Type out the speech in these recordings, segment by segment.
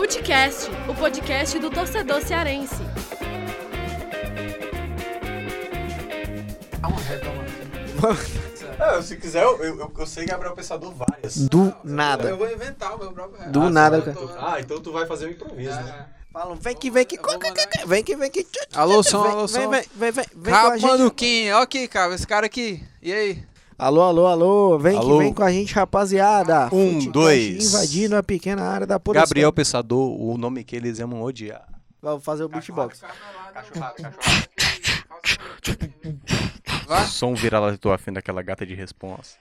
Futecast, o podcast do torcedor cearense. É, se quiser, eu, eu, eu sei Gabriel Pensador várias. Do nada. Eu vou inventar o meu próprio Do Ah, nada, você cara. vai- Ah, então tu vai fazer o improviso, né? Falam, vem que vem que. Eu vou mandar- Vem que vem que. Alô, som, Vem, alô, vem, som. vem, vem, vem, vem com a gente. Ó aqui, cara, esse cara aqui. E aí? Alô, alô, alô. Vem Alô. que vem com a gente, rapaziada. Um, Futecast dois. Invadindo a pequena área da polícia. Gabriel Pensador, o nome que eles amam odiar. Vamos fazer o beatbox. Som vira lá tua afim daquela gata de responsa.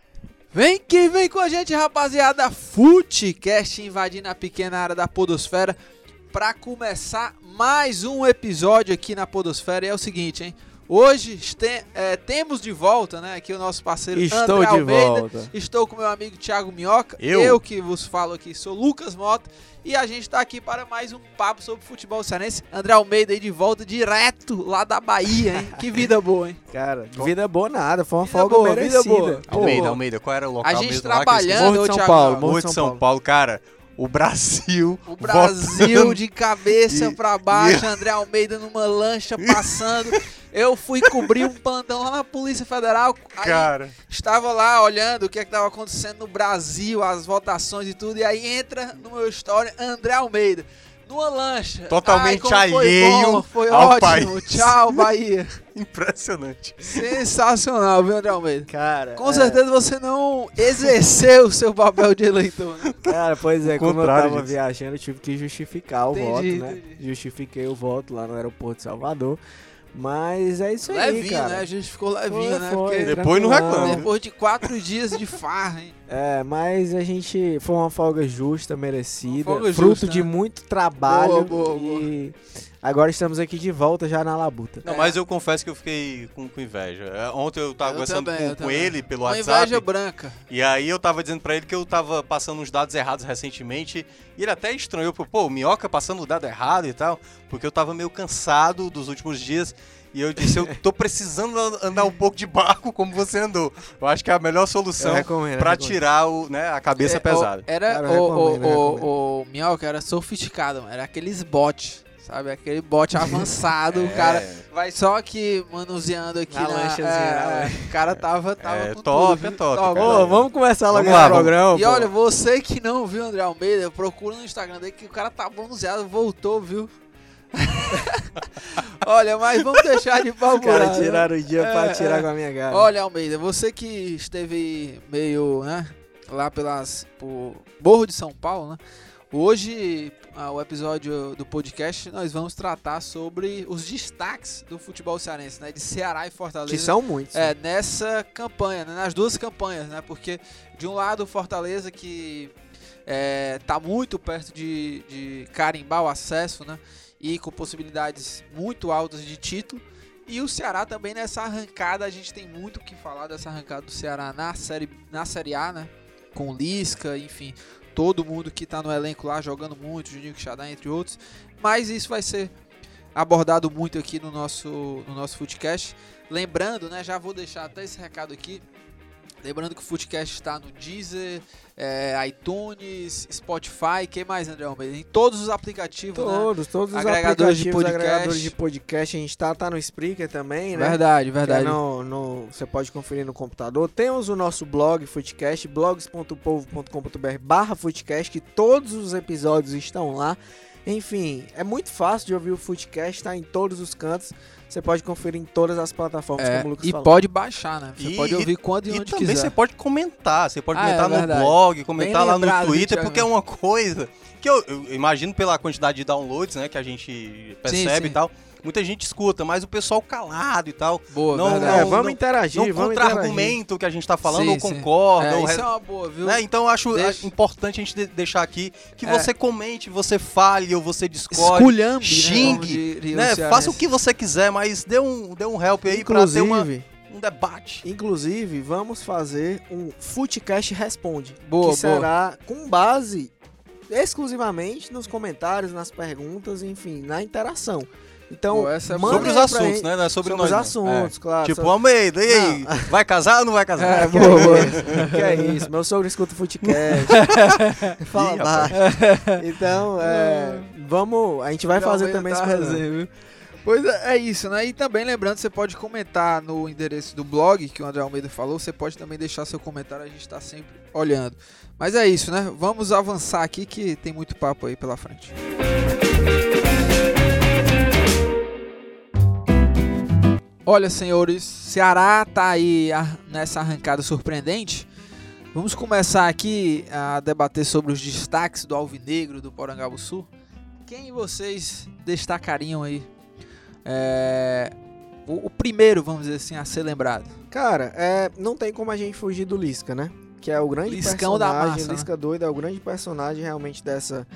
Vem que vem com a gente, rapaziada. Futecast invadindo a pequena área da Podosfera. Pra começar mais um episódio aqui na Podosfera. E é o seguinte, hein? Hoje este- é, temos de volta, né? Aqui o nosso parceiro Estou André de Almeida. volta. Estou com meu amigo Thiago Minhoca. Eu. que vos falo aqui sou Lucas Mota. E a gente tá aqui para mais um papo sobre futebol cearense. André Almeida aí de volta direto lá da Bahia, hein? Que vida boa, hein? Cara, vida boa nada. Foi uma Vida folga boa, vida merecida. boa. Pô, Almeida. Almeida, qual era o local A gente mesmo lá que eu esqueci? trabalhando, Morro de São Thiago. Paulo. Morro de São Paulo, cara. O Brasil. O Brasil votando. de cabeça pra baixo, André Almeida numa lancha passando. Eu fui cobrir um plantão lá na Polícia Federal. Cara. estava lá olhando o que estava acontecendo no Brasil, as votações e tudo. E aí entra no meu story André Almeida. Numa lancha. Totalmente Ai, alheio bom, Foi ao ótimo. país. Tchau, Bahia. Impressionante. Sensacional, viu, André Almeida? Cara, Com é, certeza você não exerceu o seu papel de eleitor. né? Cara, pois é, como eu tava disso. viajando, eu tive que justificar o Entendi, voto, né? entendi. Justifiquei o voto lá no aeroporto de Salvador. Mas é isso aí, Levinho, cara. né? A gente ficou levinho, Foi, né? foi, Porque Depois não reclama. depois de quatro dias de farra, hein? É, mas a gente foi uma folga justa, merecida, folga fruto justa, de né? muito trabalho Boa, boa, e agora estamos aqui de volta já na labuta. Não, mas eu confesso que eu fiquei com, com inveja. É, Ontem eu tava Eu conversando também, com, eu com ele pelo Uma WhatsApp. inveja branca. E aí eu tava dizendo pra ele que eu tava passando uns dados errados recentemente. E ele até estranhou, pô, o Minhoca passando o dado errado e tal. Porque eu tava meio cansado dos últimos dias. E eu disse, eu tô precisando andar um pouco de barco como você andou. Eu acho que é a melhor solução recomendo. tirar o, né, a cabeça É, pesada. o- Era Cara, o, o, recomendo, o, o Minhoca era sofisticado, mano. Era aqueles bots, sabe? Aquele bot avançado. O É. cara vai só aqui manuseando aqui Na na. é, é, o cara tava, tava É, com top, tudo, é top, Top, vamos começar logo Vamos lá, vamos. programa. E pô. olha, você que não viu o André Almeida, procura no Instagram dele que o cara tá bronzeado, voltou, viu? olha, mas vamos deixar de caras furado, né? tiraram o dia pra É, tirar é. com a minha cara. Olha, Almeida, você que esteve meio, né, lá pelas por Morro de São Paulo, né? Hoje, ah, o episódio do podcast, nós vamos tratar sobre os destaques do futebol cearense, né, de Ceará e Fortaleza. que são muitos. É, nessa campanha, né, nas duas campanhas, né? Porque de um lado o Fortaleza que é, tá muito perto de, de carimbar o acesso, né? E com possibilidades muito altas de título. E o Ceará também nessa arrancada, a gente tem muito o que falar dessa arrancada do Ceará na série, na série A, né? Com Lisca, enfim, todo mundo que tá no elenco lá jogando muito, Juninho Quixadá, entre outros. Mas isso vai ser abordado muito aqui no nosso, no nosso Footcast. Lembrando, né, já vou deixar até esse recado aqui. Lembrando que o Footcast está no Deezer, é, iTunes, Spotify, que mais, André Almeida? Em todos os aplicativos, né? Todos, todos os Agregadores de podcast. agregadores de podcast. A gente tá, tá no Spreaker também, né? Verdade, é verdade. no, no- você pode conferir no computador. Temos o nosso blog Footcast, blogs.povo.com.br barra Footcast, que todos os episódios estão lá. Enfim, é muito fácil de ouvir o Footcast, tá em todos os cantos. Você pode conferir em todas as plataformas, É, como o Lucas e falou. pode baixar, né? Você E- pode ouvir quando e, E onde também quiser. você pode comentar, você pode Ah, comentar é no verdade. blog, comentar lá no lembrado, viu, Twitter, porque é uma coisa que eu, eu imagino pela quantidade de downloads, né, que a gente percebe sim. e tal. Muita gente escuta, mas o pessoal calado e tal. Boa, Não, verdade. É, não- vamos não- interagir, não vamos interagir. contra-argumento o que a gente tá falando, Sim, ou concorda, É, ou isso é uma boa, viu? né? Então eu acho Deixa- é, importante a gente de- deixar aqui que É. você comente, você fale ou você discorde. Esculhambe, né, xingue, Né? cearense. Faça o que você quiser, mas dê um, dê um help aí pra ter uma, Inclusive, um debate. inclusive, vamos fazer um Footcast Responde. Boa, que boa. será com base exclusivamente nos comentários, nas perguntas, enfim, na interação. Então, Pô, essa é Sobre os assuntos, né? Não é sobre, sobre nós. os não. assuntos, É. claro. Tipo, sobre- Almeida, e aí? Vai casar ou não vai casar? É, boa, boa. que é isso, meu sogro escuta o Footcast. Fala Ih, baixo. Então, é, vamos, a gente vai fazer também tá esse resenha, viu? Pois é, é isso, né? E também lembrando, você pode comentar no endereço do blog que o André Almeida falou, você pode também deixar seu comentário, a gente tá sempre olhando. Mas é isso, né? Vamos avançar aqui que tem muito papo aí pela frente. Olha, senhores, Ceará tá aí nessa arrancada surpreendente. Vamos começar aqui a debater sobre os destaques do Alvinegro do Porangabuçu. Quem vocês destacariam aí? É, o, o primeiro, vamos dizer assim, a ser lembrado. Cara, é, não tem como a gente fugir do Lisca, né? Que é o grande Liscão da personagem, massa, né? Lisca doido, é o grande personagem realmente dessa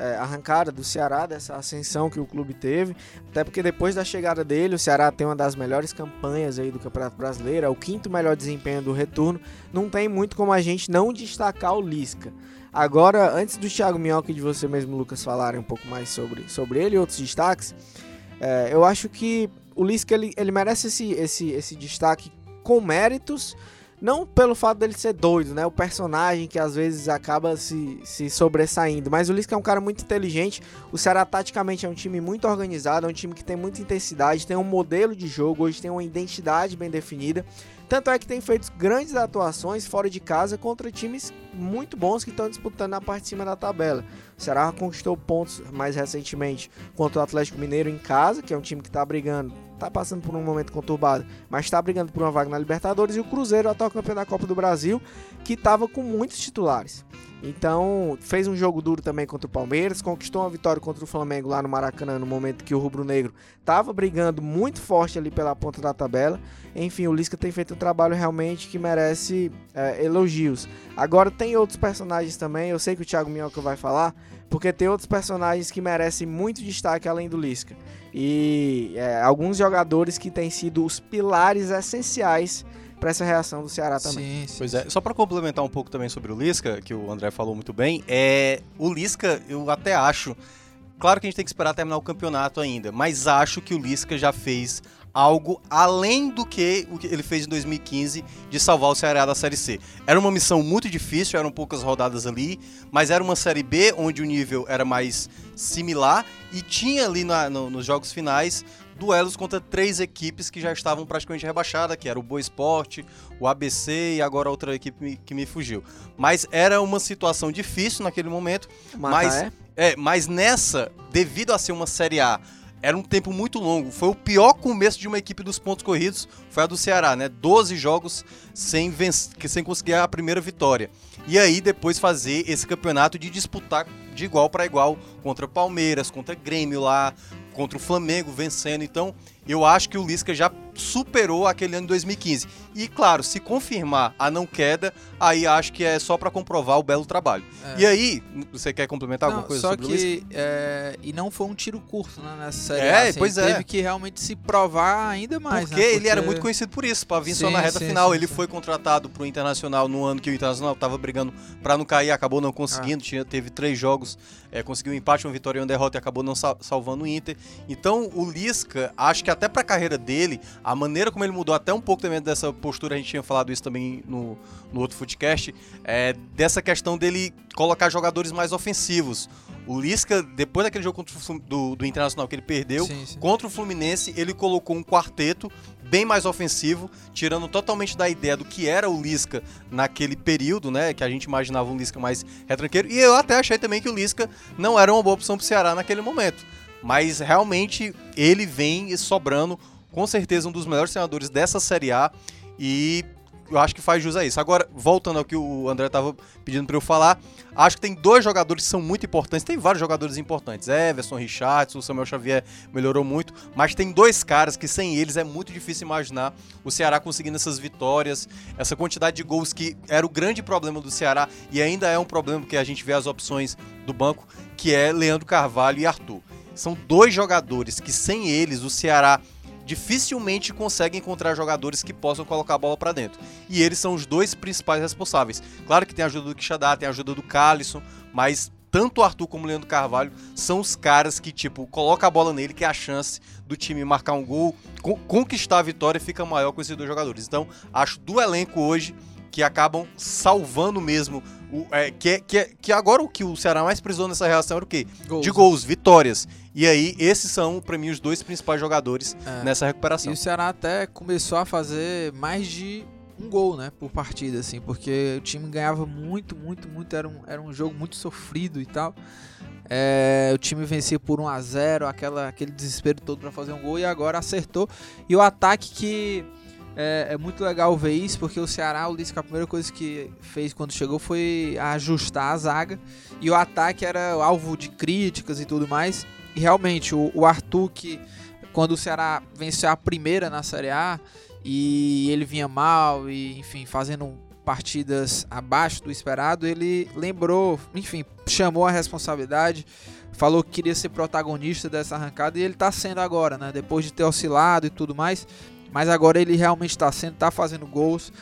é, arrancada do Ceará, dessa ascensão que o clube teve. Até porque depois da chegada dele, o Ceará tem uma das melhores campanhas aí do Campeonato Brasileiro, é o quinto melhor desempenho do retorno. Não tem muito como a gente não destacar o Lisca. Agora, antes do Thiago Minhoca e de você mesmo, Lucas, falarem um pouco mais sobre, sobre ele e outros destaques, é, eu acho que o Lisca ele, ele merece esse, esse, esse destaque com méritos, não pelo fato dele ser doido, né? O personagem que às vezes acaba se, se sobressaindo. Mas o Lisca é um cara muito inteligente. O Ceará taticamente é um time muito organizado, é um time que tem muita intensidade, tem um modelo de jogo, hoje tem uma identidade bem definida. Tanto é que tem feito grandes atuações fora de casa contra times muito bons que estão disputando na parte de cima da tabela. O Ceará conquistou pontos mais recentemente contra o Atlético Mineiro em casa, que é um time que está brigando, está passando por um momento conturbado, mas está brigando por uma vaga na Libertadores. E o Cruzeiro, atual campeão da Copa do Brasil, que estava com muitos titulares. Então, fez um jogo duro também contra o Palmeiras, conquistou uma vitória contra o Flamengo lá no Maracanã, no momento que o Rubro Negro estava brigando muito forte ali pela ponta da tabela. Enfim, o Lisca tem feito um trabalho realmente que merece é, elogios. Agora, tem outros personagens também, eu sei que o Thiago Minhoca vai falar, porque tem outros personagens que merecem muito destaque além do Lisca. E é, alguns jogadores que têm sido os pilares essenciais para essa reação do Ceará também. Sim, sim. Pois é, só pra complementar um pouco também sobre o Lisca, que o André falou muito bem, é o Lisca, eu até acho, claro que a gente tem que esperar terminar o campeonato ainda, mas acho que o Lisca já fez algo além do que o que ele fez em 2015 de salvar o Ceará da Série C. Era uma missão muito difícil, eram poucas rodadas ali, mas era uma Série B onde o nível era mais similar e tinha ali na- no- nos jogos finais duelos contra três equipes que já estavam praticamente rebaixadas, que era o Boa Esporte, o ABC e agora outra equipe que me fugiu. Mas era uma situação difícil naquele momento, Macaé? é, mas nessa, devido a ser uma Série A, era um tempo muito longo. Foi o pior começo de uma equipe dos pontos corridos, foi a do Ceará, né? 12 jogos sem, vencer, sem conseguir a primeira vitória. E aí depois fazer esse campeonato de disputar de igual para igual contra Palmeiras, contra Grêmio lá, contra o Flamengo vencendo. Então, eu acho que o Lisca já superou aquele ano de 2015. E claro, se confirmar a não queda, aí acho que é só para comprovar o belo trabalho. É. E aí, você quer complementar Não, alguma coisa só sobre que é, e não foi um tiro curto né, nessa série. É, assim, pois é. Teve que realmente se provar ainda mais. Porque né, ele era muito conhecido por isso, pra vir só Sim, na reta sim, final. sim, ele foi contratado pro Internacional no ano que o Internacional tava brigando pra não cair, acabou não conseguindo. Tinha, teve três jogos, é, conseguiu um empate, uma vitória e uma derrota e acabou não sal- salvando o Inter. Então o Lisca, acho que até pra carreira dele, a maneira como ele mudou até um pouco também dessa postura, a gente tinha falado isso também no, no outro Footcast, é, dessa questão dele colocar jogadores mais ofensivos. O Lisca, depois daquele jogo o do, do Internacional que ele perdeu, Sim, sim. Contra o Fluminense, ele colocou um quarteto bem mais ofensivo, tirando totalmente da ideia do que era o Lisca naquele período, né? Que a gente imaginava um Lisca mais retranqueiro. E eu até achei também que o Lisca não era uma boa opção pro Ceará naquele momento. Mas realmente ele vem sobrando, com certeza, um dos melhores treinadores dessa Série A. E eu acho que faz jus a isso. Agora, voltando ao que o André estava pedindo para eu falar, acho que tem dois jogadores que são muito importantes. Tem vários jogadores importantes. Everson, Richardson, Samuel Xavier melhorou muito. Mas tem dois caras que sem eles é muito difícil imaginar o Ceará conseguindo essas vitórias, essa quantidade de gols que era o grande problema do Ceará e ainda é um problema porque a gente vê as opções do banco, que é Leandro Carvalho e Arthur. São dois jogadores que sem eles o Ceará dificilmente consegue encontrar jogadores que possam colocar a bola para dentro. E eles são os dois principais responsáveis. Claro que tem a ajuda do Quixadá, tem a ajuda do Calisson, mas tanto o Arthur como o Leandro Carvalho são os caras que, tipo, coloca a bola nele, que é a chance do time marcar um gol, con conquistar a vitória fica maior com esses dois jogadores. Então, acho do elenco hoje que acabam salvando mesmo. O, é, que, é, que, é, que agora o que o Ceará mais precisou nessa reação era o quê? Gols. De gols, vitórias. E aí, esses são, pra mim, os dois principais jogadores É. nessa E recuperação. o Ceará até começou a fazer mais de um gol, né, por partida, assim, porque o time ganhava muito, muito, muito, era um, era um jogo muito sofrido e tal. É, o time vencia por 1 a 0 aquela, aquele desespero todo para fazer um gol e agora acertou. E o ataque que é, é muito legal ver isso, porque o Ceará, o Lisca, a primeira coisa que fez quando chegou foi ajustar a zaga. E o ataque era alvo de críticas e tudo mais. E realmente, o, o Arthur, que quando o Ceará venceu a primeira na Série A e ele vinha mal e, enfim, fazendo partidas abaixo do esperado, ele lembrou, enfim, chamou a responsabilidade, falou que queria ser protagonista dessa arrancada e ele tá sendo agora, né? Depois de ter oscilado e tudo mais, mas agora ele realmente tá sendo, tá fazendo gols.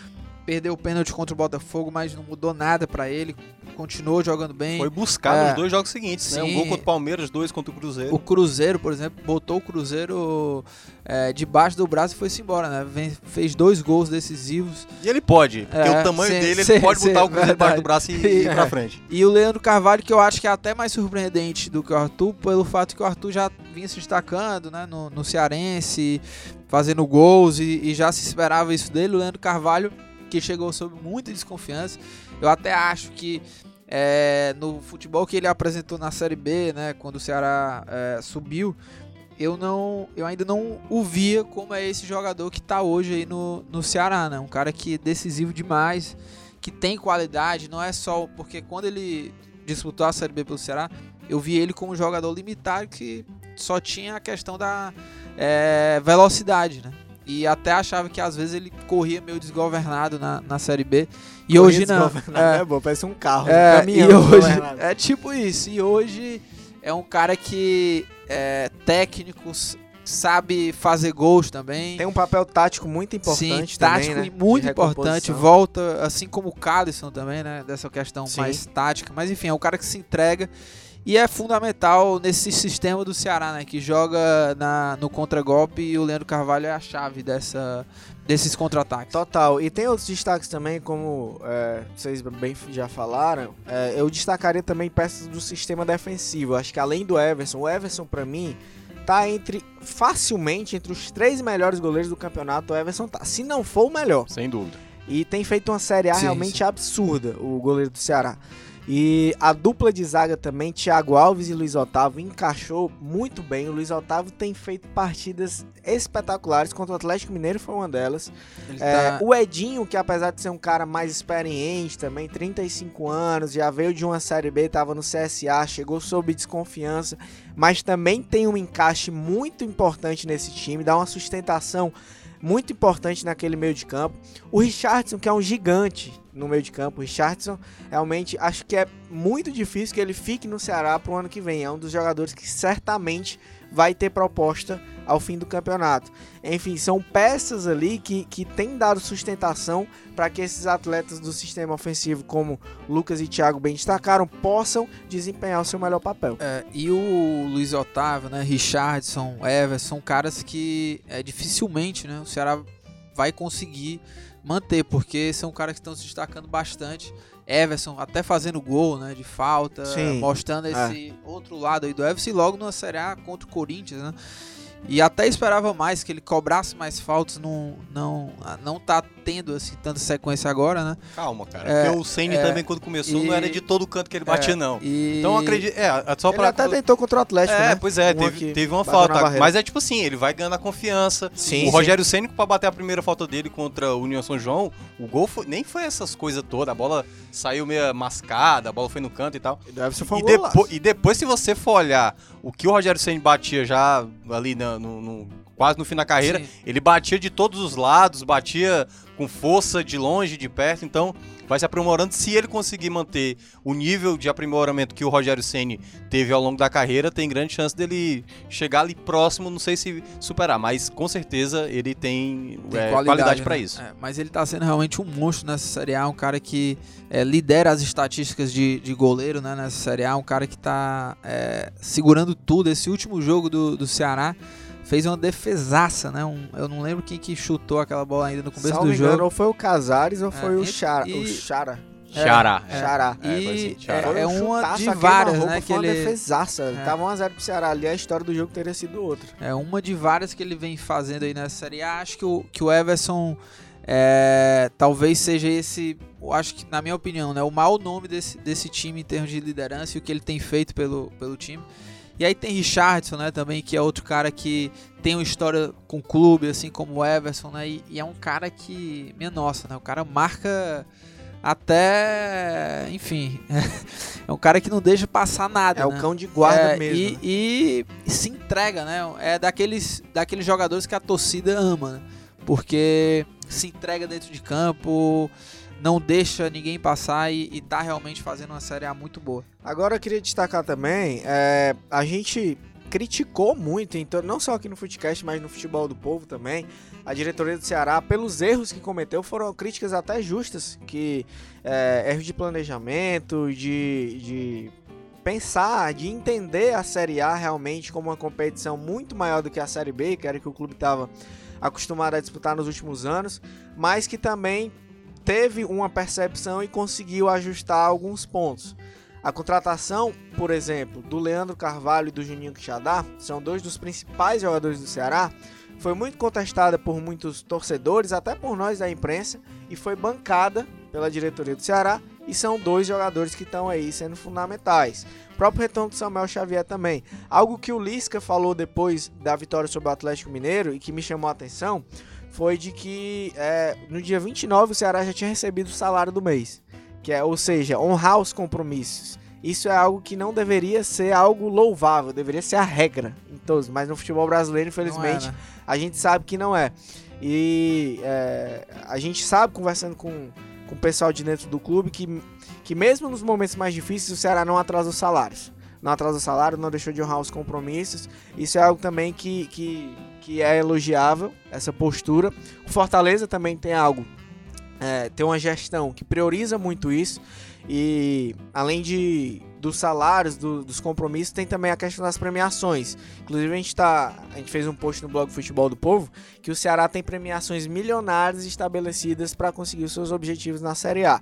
Perdeu o pênalti contra o Botafogo, mas não mudou nada pra ele. Continuou jogando bem. Foi buscar É. nos dois jogos seguintes, né? Um Sim. gol contra o Palmeiras, dois contra o Cruzeiro. O Cruzeiro, por exemplo, botou o Cruzeiro é, debaixo do braço e foi-se embora, né? Vem- fez dois gols decisivos. E ele pode, porque É, o tamanho sim, dele, sim, ele pode sim, botar o Cruzeiro debaixo do braço e, e ir É. pra frente. E o Leandro Carvalho, que eu acho que é até mais surpreendente do que o Arthur, pelo fato que o Arthur já vinha se destacando né, no, no Cearense, fazendo gols e, e já se esperava isso dele. O Leandro Carvalho, que chegou sob muita desconfiança. Eu até acho que é, no futebol que ele apresentou na Série B, né, quando o Ceará é, subiu, eu não, eu ainda não o via como é esse jogador que tá hoje aí no, no Ceará, né? Um cara que é decisivo demais, que tem qualidade, não é só porque quando ele disputou a Série B pelo Ceará, eu vi ele como um jogador limitado que só tinha a questão da é, velocidade, né? E até achava que às vezes ele corria meio desgovernado na, na Série B. E hoje não. É, bom, parece um carro, É, um caminhão. e hoje é tipo isso. E hoje é um cara que é técnico, sabe fazer gols também. Tem um papel tático muito importante Sim, também, tático né? e muito importante. Volta, assim como o Calisson também, né? Dessa questão Sim. mais tática. Mas enfim, é um cara que se entrega. E é fundamental nesse sistema do Ceará, né? Que joga na, no contragolpe e o Leandro Carvalho é a chave dessa, desses contra-ataques. Total. E tem outros destaques também, como é, vocês bem já falaram. é, eu destacaria também peças do sistema defensivo. Acho que além do Everson, o Everson pra mim tá entre facilmente entre os três melhores goleiros do campeonato. O Everson tá, se não for o melhor. Sem dúvida. E tem feito uma Série A Sim, realmente sim. absurda, o goleiro do Ceará. E a dupla de zaga também, Thiago Alves e Luiz Otávio, encaixou muito bem. O Luiz Otávio tem feito partidas espetaculares contra o Atlético Mineiro, foi uma delas. É, tá- O Edinho, que apesar de ser um cara mais experiente também, 35 anos, já veio de uma Série B, estava no CSA, chegou sob desconfiança, mas também tem um encaixe muito importante nesse time, dá uma sustentação muito importante naquele meio de campo. O Richardson, que é um gigante no meio de campo, o Richardson realmente acho que é muito difícil que ele fique no Ceará pro ano que vem. É um dos jogadores que certamente vai ter proposta ao fim do campeonato. Enfim, são peças ali que, que têm dado sustentação para que esses atletas do sistema ofensivo, como Lucas e Thiago bem destacaram, possam desempenhar o seu melhor papel. É, e o Luiz Otávio, né, Richardson, Everson, são caras que é, dificilmente né, o Ceará vai conseguir manter, porque são caras que estão se destacando bastante. Everson até fazendo gol né, de falta, Sim, mostrando esse outro lado aí do Everson e logo na Série A contra o Corinthians, né? E até esperava mais que ele cobrasse mais faltas, não, não, não tá tendo assim tanta sequência agora, né? Calma, cara. É, porque o Ceni é, também, quando começou, e- não era de todo canto que ele batia, É, não. E... Então acredito. É, só Ele pra. até tentou contra o Atlético, É, né? pois é, teve, teve uma falta. Mas é tipo assim, ele vai ganhando a confiança. Sim, o sim. Rogério Ceni pra bater a primeira falta dele contra o União São João, o gol foi- nem foi essas coisas todas. A bola saiu meio mascada, a bola foi no canto e tal. O Everson foi um E, depo- e depois, se você for olhar o que o Rogério Ceni batia já ali na- no, no- quase no fim da carreira, Sim. ele batia de todos os lados, batia com força de longe, de perto, então vai se aprimorando. Se ele conseguir manter o nível de aprimoramento que o Rogério Ceni teve ao longo da carreira, tem grande chance dele chegar ali próximo, não sei se superar, mas com certeza ele tem, Tem é, qualidade, né? pra isso. É, mas ele tá sendo realmente um monstro nessa Série A, um cara que é, lidera as estatísticas de, de goleiro né, nessa Série A, um cara que tá é, segurando tudo. Esse último jogo do, do Ceará fez uma defesaça, né? Um- eu não lembro quem que chutou aquela bola ainda no começo Salvo do engano, jogo. ou foi o Casares ou foi o Chara. e- O Chara. Xará. É, Xará. É, foi E assim, é, Foi é um uma de várias, né? Que ele, defesaça. É. Tava 1x0 pro Ceará ali, a história do jogo teria sido outra. É uma de várias que ele vem fazendo aí nessa série A. Acho que o, que o Everson é, talvez seja esse, eu acho que na minha opinião, né, o mau nome desse, desse time em termos de liderança e o que ele tem feito pelo, pelo time. E aí tem Richardson, né, também, que é outro cara que tem uma história com o clube, assim como o Everson, né, e, e é um cara que, minha nossa, né, o cara marca até, enfim, é um cara que não deixa passar nada, É né? o cão de guarda É, mesmo. E, né? e- e se entrega, né? É daqueles, daqueles jogadores que a torcida ama, né? Porque se entrega dentro de campo, não deixa ninguém passar e, e tá realmente fazendo uma Série A muito boa. Agora eu queria destacar também, é, a gente criticou muito, então, não só aqui no Futecast, mas no Futebol do Povo também, a diretoria do Ceará, pelos erros que cometeu, foram críticas até justas, que é, erros de planejamento, de, de pensar, de entender a Série A realmente como uma competição muito maior do que a Série B, que era que o clube estava acostumado a disputar nos últimos anos, mas que também teve uma percepção e conseguiu ajustar alguns pontos. A contratação, por exemplo, do Leandro Carvalho e do Juninho Quixadá, são dois dos principais jogadores do Ceará, foi muito contestada por muitos torcedores, até por nós da imprensa, e foi bancada pela diretoria do Ceará, e são dois jogadores que estão aí sendo fundamentais. O próprio retorno do Samuel Xavier também. Algo que o Lisca falou depois da vitória sobre o Atlético Mineiro e que me chamou a atenção foi de que é, no dia 29 o Ceará já tinha recebido o salário do mês. Que é, ou seja, honrar os compromissos. Isso é algo que não deveria ser algo louvável, deveria ser a regra em todos. Mas no futebol brasileiro, infelizmente, é, né? a gente sabe que não é. E é, a gente sabe, conversando com, com o pessoal de dentro do clube, que, que mesmo nos momentos mais difíceis, o Ceará não atrasa os salários. Não atrasa salário, não deixou de honrar os compromissos. Isso é algo também que, que, que é elogiável, essa postura. O Fortaleza também tem algo, é, tem uma gestão que prioriza muito isso. E além de dos salários, do- dos compromissos, tem também a questão das premiações. Inclusive a gente tá, a gente fez um post no blog Futebol do Povo que o Ceará tem premiações milionárias estabelecidas para conseguir os seus objetivos na Série A.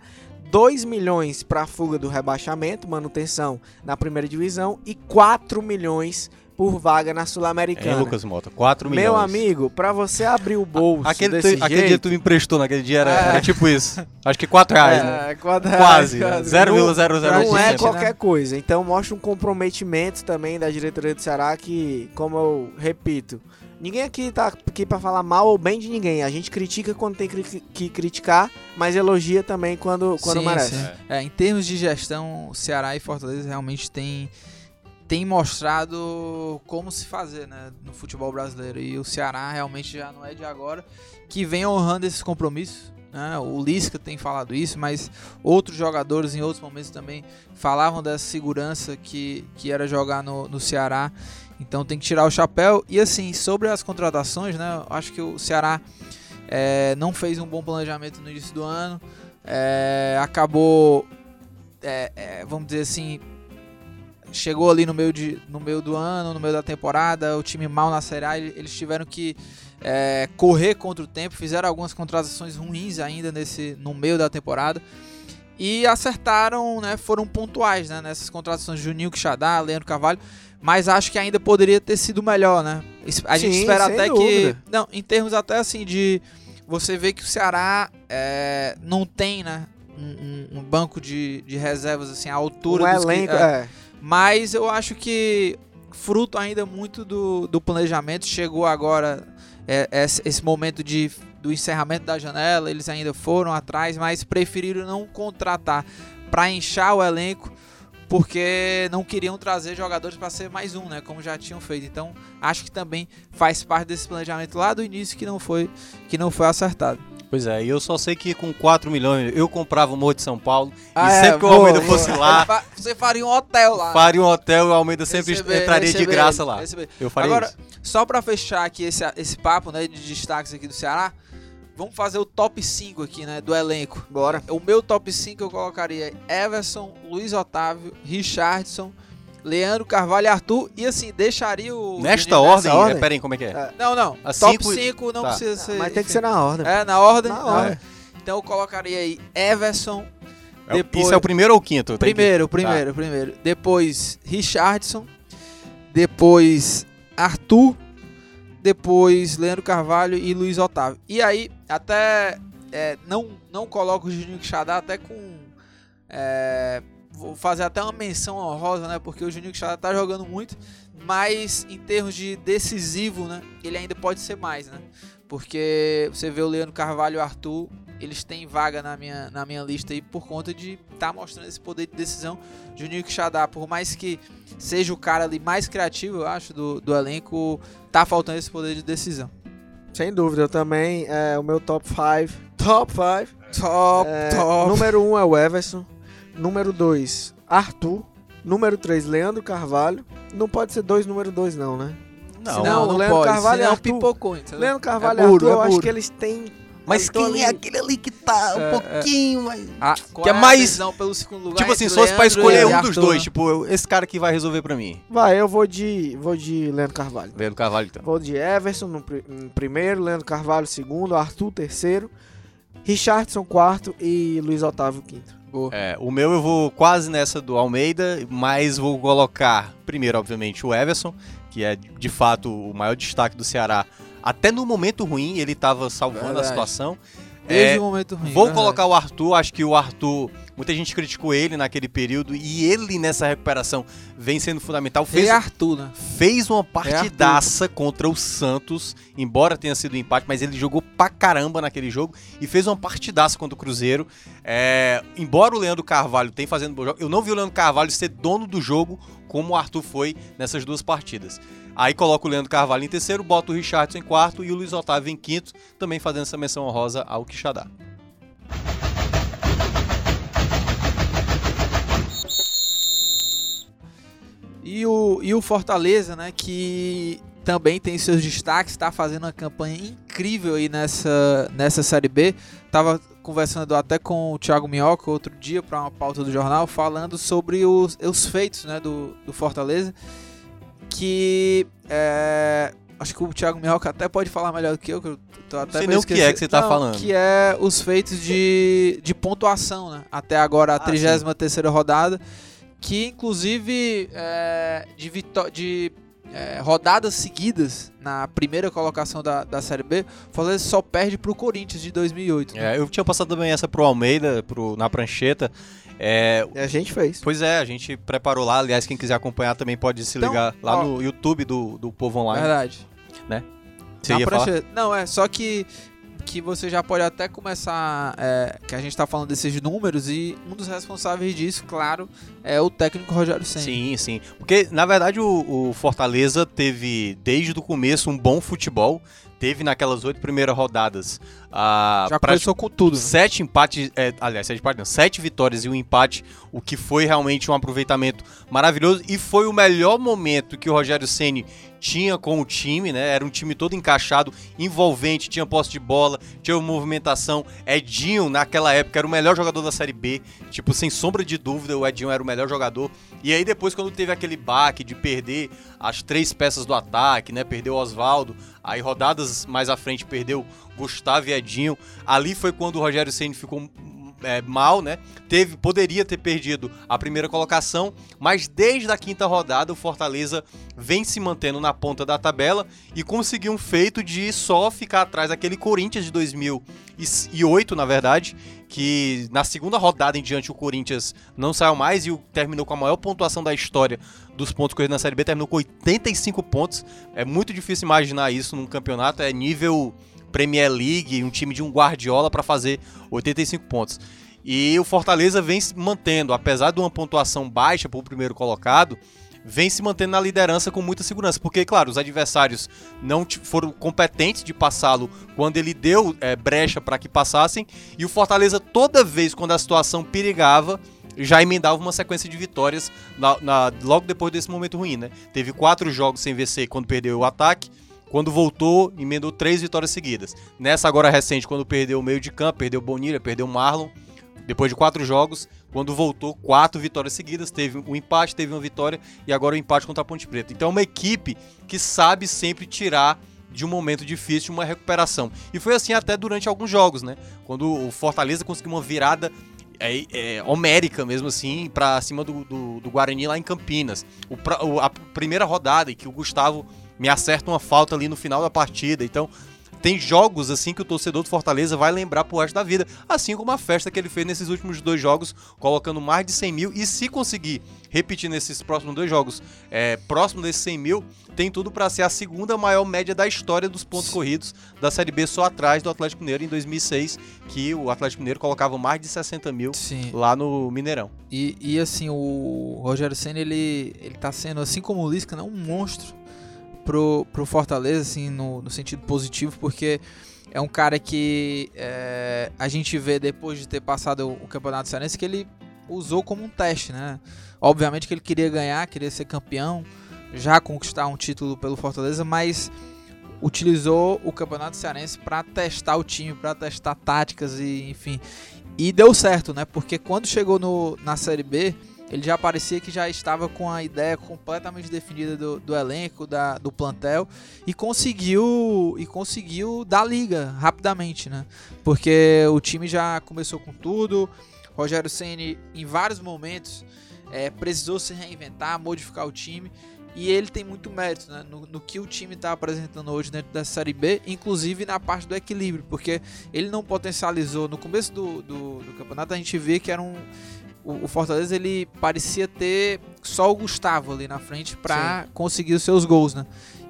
2 milhões para a fuga do rebaixamento, manutenção na primeira divisão e 4 milhões por vaga na Sul-Americana. Lucas Mota? 4 milhões. Meu amigo, para você abrir o bolso Aquele, desse tu- aquele dia jeito, tu me emprestou, naquele dia era, É. era tipo isso. Acho que 4 reais, né? é, quadra- Quase. quadra- 0,005. Não é né? qualquer coisa. Então mostra um comprometimento também da diretoria do Ceará que, como eu repito, ninguém aqui tá aqui para falar mal ou bem de ninguém. A gente critica quando tem cri- que criticar, mas elogia também quando, quando Sim, merece. sim. É, em termos de gestão, Ceará e Fortaleza realmente tem, tem mostrado como se fazer né, no futebol brasileiro. E o Ceará realmente já não é de agora que vem honrando esses compromissos. né? O Lisca tem falado isso, mas outros jogadores em outros momentos também falavam dessa segurança que, que era jogar no, no Ceará. Então tem que tirar o chapéu. E assim, sobre as contratações, né? Acho que o Ceará é, não fez um bom planejamento no início do ano. É, acabou, é, é, vamos dizer assim, chegou ali no meio, de, no meio do ano, no meio da temporada, o time mal na Série A, ele- eles tiveram que é, correr contra o tempo, fizeram algumas contratações ruins ainda nesse, no meio da temporada. E acertaram, né, foram pontuais né, nessas contratações, Juninho Quixadá, Leandro Carvalho, mas acho que ainda poderia ter sido melhor, né? A gente Sim, espera até dúvida. que... Não, em termos até assim de... Você vê que o Ceará é, não tem, né, um, um- banco de, de reservas assim, à altura Um dos que- elenco, é, é. mas eu acho que fruto ainda muito do, do planejamento, chegou agora é, esse, esse momento de, do encerramento da janela, eles ainda foram atrás, mas preferiram não contratar para inchar o elenco porque não queriam trazer jogadores para ser mais um, né? Como já tinham feito. Então, acho que também faz parte desse planejamento lá do início que não foi, que não foi acertado. Pois é, e eu só sei que com 4 milhões eu comprava o Morro de São Paulo. Ah, e é, sempre que o Almeida boa. fosse lá, Você faria um hotel lá. faria um hotel e o Almeida sempre Receber- entraria de receber graça ele, lá. receber. Eu faria Agora, isso. só pra fechar aqui esse, esse papo né, de destaques aqui do Ceará, vamos fazer o top 5 aqui, né, do elenco. Bora. O meu top 5 eu colocaria Everson, Luiz Otávio, Richardson, Leandro Carvalho e Arthur. E assim, deixaria o. Nesta ordem, ordem? é, pera aí, como é que é? É. Não, não. A top cinco- 5 não tá. precisa ser. Mas tem que ser na ordem. É, na ordem? Na ordem. Então eu colocaria aí Everson, É depois- Isso é o primeiro ou o quinto? Tem que- Primeiro, primeiro, primeiro. Depois Richardson. Depois Arthur. Depois Leandro Carvalho e Luiz Otávio. E aí, até é, não, não coloco o Juninho Quixadá até com. é, vou fazer até uma menção honrosa, né? Porque o Juninho Quixadá tá jogando muito. Mas em termos de decisivo, né? Ele ainda pode ser mais, né? Porque você vê o Leandro Carvalho e o Arthur, eles têm vaga na minha, na minha lista aí por conta de estar mostrando esse poder de decisão. Juninho Quixadá, por mais que seja o cara ali mais criativo, eu acho, do, do elenco, tá faltando esse poder de decisão. Sem dúvida, eu também. É, o meu top 5. Top 5. Top, É, top. Número 1 um é o Everson. Número 2, Arthur. Número 3, Leandro Carvalho. Não pode ser dois número 2, não, né? Não, Não, não, Leandro pode, Carvalho e senão Arthur. pipocou, entendeu? Leandro Carvalho É muro, Arthur, eu é acho muro. que eles têm. Mas tô quem é ali- aquele ali que tá um É, é. pouquinho mais. Ah, qual Que é a mais- pelo segundo lugar Tipo assim, se fosse pra escolher um dos dois, tipo, eu- esse cara que vai resolver pra mim. Vai, eu vou de. Vou de Leandro Carvalho. Leandro Carvalho, então. Vou de Everson no, em primeiro, Leandro Carvalho segundo, Arthur terceiro, Richardson quarto e Luiz Otávio quinto. É, o meu eu vou quase nessa do Almeida, mas vou colocar primeiro, obviamente, o Everson, que é de fato o maior destaque do Ceará. Até no momento ruim, ele tava salvando Verdade. a situação. Desde É, o momento ruim. Vou verdade. colocar o Arthur, acho que o Arthur, muita gente criticou ele naquele período e ele nessa recuperação vem sendo fundamental. Fez, é Arthur, né? fez uma partidaça contra o Santos, embora tenha sido um empate, mas ele jogou pra caramba naquele jogo e fez uma partidaça contra o Cruzeiro. É, embora o Leandro Carvalho tenha fazendo bom jogo, eu não vi o Leandro Carvalho ser dono do jogo como o Arthur foi nessas duas partidas. Aí coloco o Leandro Carvalho em terceiro, boto o Richardson em quarto e o Luiz Otávio em quinto, também fazendo essa menção honrosa ao Quixadá. E o, e o Fortaleza, né, que também tem seus destaques, está fazendo uma campanha incrível aí nessa, nessa Série B. Tava conversando até com o Thiago Minhoca outro dia para uma pauta do jornal, falando sobre os, os feitos né, do, do Fortaleza, que é, acho que o Thiago Minhoca até pode falar melhor do que eu, que eu tô até sei nem o que é que você tá Não, falando. Que é os feitos de, de pontuação, né? Até agora a Ah, sim. 33ª rodada, que inclusive é, de, de é, rodadas seguidas na primeira colocação da, da Série B, o Fortaleza só perde pro Corinthians de 2008. né? É, eu tinha passado também essa pro Almeida, pro, na prancheta. É, E a gente fez. pois é, a gente preparou lá. Aliás, quem quiser acompanhar também pode se Então, ligar lá ó. no YouTube do, do Povo Online. Verdade. Você Na ia falar? prancheta. Não, é só que que você já pode até começar é, que a gente tá falando desses números e um dos responsáveis disso, claro, é o técnico Rogério Senna. Sim, sim. Porque, na verdade, o, o Fortaleza teve, desde o começo, um bom futebol. Teve naquelas oito primeiras rodadas. ah, Já começou com tudo. né? Sete empates, é, aliás, sete empates não, sete vitórias e um empate, o que foi realmente um aproveitamento maravilhoso e foi o melhor momento que o Rogério Ceni tinha com o time, né? Era um time todo encaixado, envolvente, tinha posse de bola, tinha movimentação. Edinho, naquela época, era o melhor jogador da Série B, tipo, sem sombra de dúvida, o Edinho era o melhor jogador. E aí depois, quando teve aquele baque de perder as três peças do ataque, né? Perdeu o Oswaldo, aí rodadas mais à frente perdeu Gustavo e Edinho. Ali foi quando o Rogério Ceni ficou é, mal, né? Teve, poderia ter perdido a primeira colocação, mas desde a quinta rodada o Fortaleza vem se mantendo na ponta da tabela e conseguiu um feito de só ficar atrás daquele Corinthians de 2008, na verdade, que na segunda rodada em diante o Corinthians não saiu mais e terminou com a maior pontuação da história dos pontos corridos na Série B, terminou com 85 pontos. É muito difícil imaginar isso num campeonato, é nível Premier League, um time de um Guardiola para fazer 85 pontos. E o Fortaleza vem se mantendo, apesar de uma pontuação baixa para o primeiro colocado, vem se mantendo na liderança com muita segurança. Porque, claro, os adversários não foram competentes de passá-lo quando ele deu é, brecha para que passassem. E o Fortaleza, toda vez quando a situação perigava, já emendava uma sequência de vitórias na- na- logo depois desse momento ruim, né? Teve quatro jogos sem vencer quando perdeu o ataque. Quando voltou, emendou três vitórias seguidas. Nessa agora recente, quando perdeu o meio de campo, perdeu o Bonilha, perdeu o Marlon. Depois de quatro jogos, quando voltou, quatro vitórias seguidas. Teve um empate, teve uma vitória e agora o empate contra a Ponte Preta. Então é uma equipe que sabe sempre tirar de um momento difícil uma recuperação. E foi assim até durante alguns jogos, né? Quando o Fortaleza conseguiu uma virada é, é, homérica mesmo assim, pra cima do, do, do Guarani lá em Campinas. O- a primeira rodada em que o Gustavo me acerta uma falta ali no final da partida. Então, tem jogos assim que o torcedor do Fortaleza vai lembrar pro resto da vida. Assim como a festa que ele fez nesses últimos dois jogos, colocando mais de 100 mil. E se conseguir repetir nesses próximos dois jogos, é, próximo desses 100 mil, tem tudo para ser a segunda maior média da história dos pontos corridos da Série B, só atrás do Atlético Mineiro em 2006, que o Atlético Mineiro colocava mais de 60 mil Sim. lá no Mineirão. E, e assim, o Rogério Senna, ele, ele tá sendo, assim como o Lisca, né, um monstro pro, pro Fortaleza, assim, no, no sentido positivo, porque é um cara que é, a gente vê depois de ter passado o, o Campeonato Cearense que ele usou como um teste, né? Obviamente que ele queria ganhar, queria ser campeão, já conquistar um título pelo Fortaleza, mas utilizou o Campeonato Cearense para testar o time, para testar táticas e enfim. E deu certo, né? Porque quando chegou no, na Série B, ele já parecia que já estava com a ideia completamente definida do, do elenco, da, do plantel e conseguiu e conseguiu dar liga rapidamente, né? Porque o time já começou com tudo. Rogério Ceni em vários momentos é, precisou se reinventar, modificar o time. E ele tem muito mérito né, no, no que o time está apresentando hoje dentro da Série B, inclusive na parte do equilíbrio, porque ele não potencializou. No começo do, do, do campeonato, a gente vê que era um. O, o Fortaleza ele parecia ter só o Gustavo ali na frente para conseguir os seus gols, né?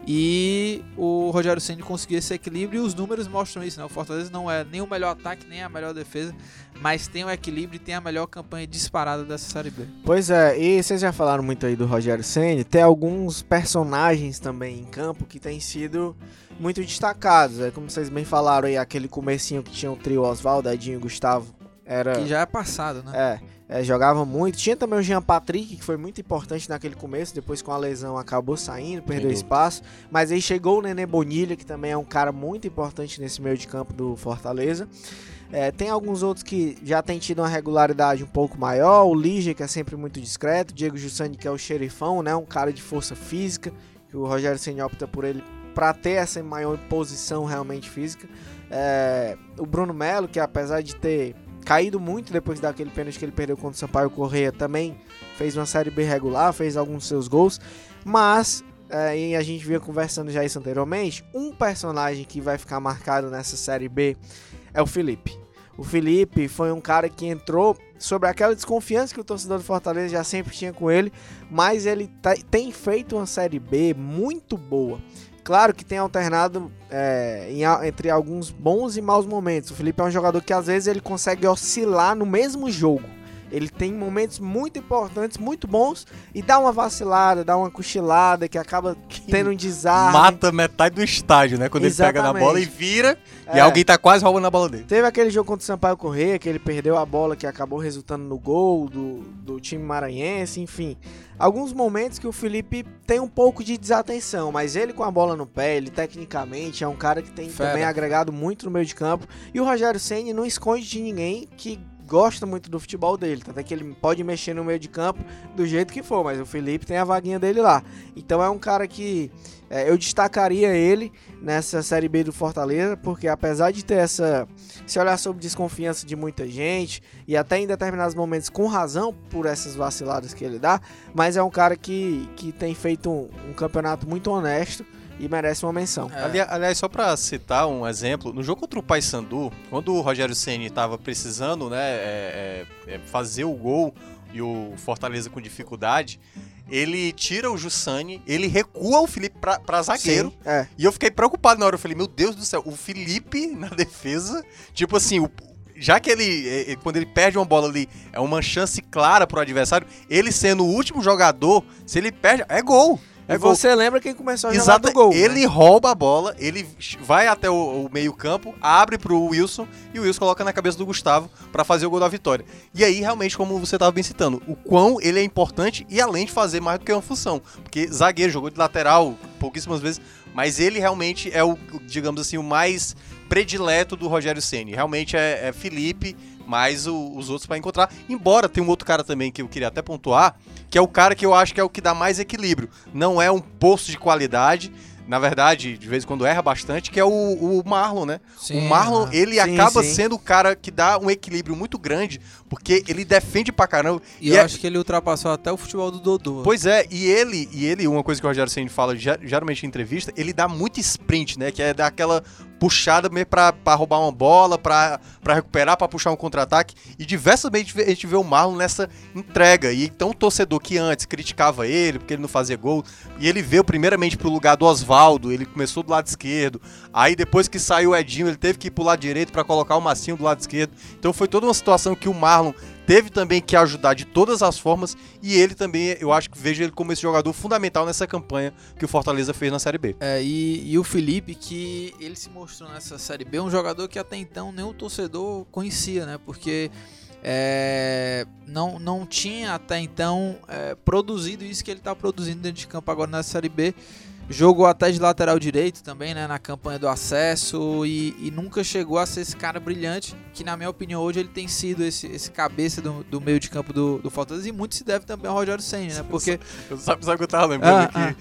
E o Rogério Ceni conseguiu esse equilíbrio e os números mostram isso, né? O Fortaleza não é nem o melhor ataque, nem a melhor defesa, mas tem o equilíbrio e tem a melhor campanha disparada dessa Série B. Pois é, e vocês já falaram muito aí do Rogério Senni, tem alguns personagens também em campo que têm sido muito destacados. É como vocês bem falaram aí, aquele comecinho que tinha o trio Oswaldo, Edinho e Gustavo. Era. Que já é passado, né? É, é, jogava muito. Tinha também o Jean Patrick, que foi muito importante naquele começo. Depois, com a lesão, acabou saindo, perdeu espaço. Mas aí chegou o Nenê Bonilha, que também é um cara muito importante nesse meio de campo do Fortaleza. É, tem alguns outros que já tem tido uma regularidade um pouco maior. O Lige, que é sempre muito discreto. Diego Jussani, que é o xerifão, né? Um cara de força física. Que o Rogério Senna opta por ele para ter essa maior posição realmente física. É, o Bruno Melo, que apesar de ter caído muito depois daquele pênalti que ele perdeu contra o Sampaio Correia, também fez uma série B regular, fez alguns seus gols, mas é, e a gente vinha conversando já isso anteriormente, um personagem que vai ficar marcado nessa série B é o Felipe. O Felipe foi um cara que entrou sobre aquela desconfiança que o torcedor do Fortaleza já sempre tinha com ele, mas ele tá- tem feito uma série B muito boa. Claro que tem alternado é, em entre alguns bons e maus momentos. O Felipe é um jogador que às vezes ele consegue oscilar no mesmo jogo. Ele tem momentos muito importantes, muito bons, e dá uma vacilada, dá uma cochilada que acaba tendo um desarme. Mata metade do estádio, né? Quando ele pega na Exatamente. bola e vira, e É. alguém tá quase roubando a bola dele. Teve aquele jogo contra o Sampaio Corrêa, que ele perdeu a bola, que acabou resultando no gol do, do time maranhense, enfim. Alguns momentos que o Felipe tem um pouco de desatenção, mas ele com a bola no pé, ele tecnicamente é um cara que tem Fera. também agregado muito no meio de campo. E o Rogério Senni não esconde de ninguém que gosta muito do futebol dele, até que ele pode mexer no meio de campo do jeito que for, mas o Felipe tem a vaguinha dele lá. Então é um cara que é, eu destacaria ele nessa Série B do Fortaleza, porque apesar de ter essa. Se olhar sob desconfiança de muita gente, e até em determinados momentos com razão por essas vaciladas que ele dá, mas é um cara que, que tem feito um, um campeonato muito honesto e merece uma menção. É. Ali- aliás, só pra citar um exemplo, no jogo contra o Paysandu, quando o Rogério Ceni tava precisando, né, é, é, é, fazer o gol e o Fortaleza com dificuldade, ele tira o Jussani, ele recua o Felipe pra, pra zagueiro, Sim, é. e eu fiquei preocupado na hora, eu falei, meu Deus do céu, o Felipe na defesa, tipo assim, o- já que ele, é, é, quando ele perde uma bola ali, é uma chance clara pro adversário, ele sendo o último jogador, se ele perde, é gol. É e você lembra quem começou a jogar Exato, do gol, né? ele rouba a bola, ele vai até o, o meio-campo, abre pro Wilson e o Wilson coloca na cabeça do Gustavo pra fazer o gol da vitória. E aí, realmente, como você tava bem citando, o quão ele é importante e além de fazer mais do que uma função. Porque zagueiro jogou de lateral pouquíssimas vezes, mas ele realmente é o, digamos assim, o mais predileto do Rogério Ceni. Realmente é, é Felipe, mais o- os outros pra encontrar. Embora tem um outro cara também que eu queria até pontuar, que é o cara que eu acho que é o que dá mais equilíbrio. Não é um posto de qualidade, na verdade, de vez em quando erra bastante, que é o, o Marlon, né? Sim, o Marlon, ah, ele sim, acaba sim. sendo o cara que dá um equilíbrio muito grande, porque ele defende pra caramba. E, E eu é- acho que ele ultrapassou até o futebol do Dodô. Pois é, e ele, e ele, uma coisa que o Rogério Ceni fala ger- geralmente em entrevista, ele dá muito sprint, né? Que é dar aquela puxada meio pra, roubar uma bola, pra, recuperar, pra puxar um contra-ataque. E diversas vezes a gente vê- o Marlon nessa entrega. E então o torcedor que antes criticava ele, porque ele não fazia gol, e ele veio primeiramente pro lugar do Oswaldo, ele começou do lado esquerdo. Aí depois que saiu o Edinho, ele teve que ir pro lado direito pra colocar o Massinho do lado esquerdo. Então foi toda uma situação que o Marlon teve também que ajudar de todas as formas e ele também, eu acho que vejo ele como esse jogador fundamental nessa campanha que o Fortaleza fez na Série B. É, e, e o Felipe, que ele se mostrou nessa Série B um jogador que até então nenhum torcedor conhecia, né? Porque é, não, não tinha até então é, produzido isso que ele está produzindo dentro de campo agora na Série B. Jogou até de lateral direito também, né? Na campanha do acesso e, e nunca chegou a ser esse cara brilhante, que na minha opinião hoje ele tem sido esse, esse cabeça do, do meio de campo do, do Fortaleza e muito se deve também ao Rogério Senna, né? Porque Sabe, sabe o que eu tava lembrando? Ah, que